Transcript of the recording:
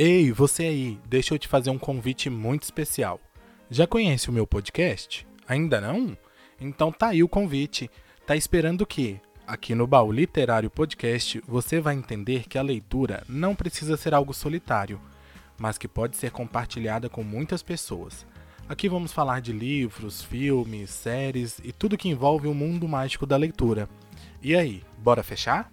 Ei, você aí, deixa eu te fazer um convite muito especial. Já conhece o meu podcast? Ainda não? Então tá aí o convite. Tá esperando o quê? Aqui no Baú Literário Podcast você vai entender que a leitura não precisa ser algo solitário, mas que pode ser compartilhada com muitas pessoas. Aqui vamos falar de livros, filmes, séries e tudo que envolve o mundo mágico da leitura. E aí, bora fechar?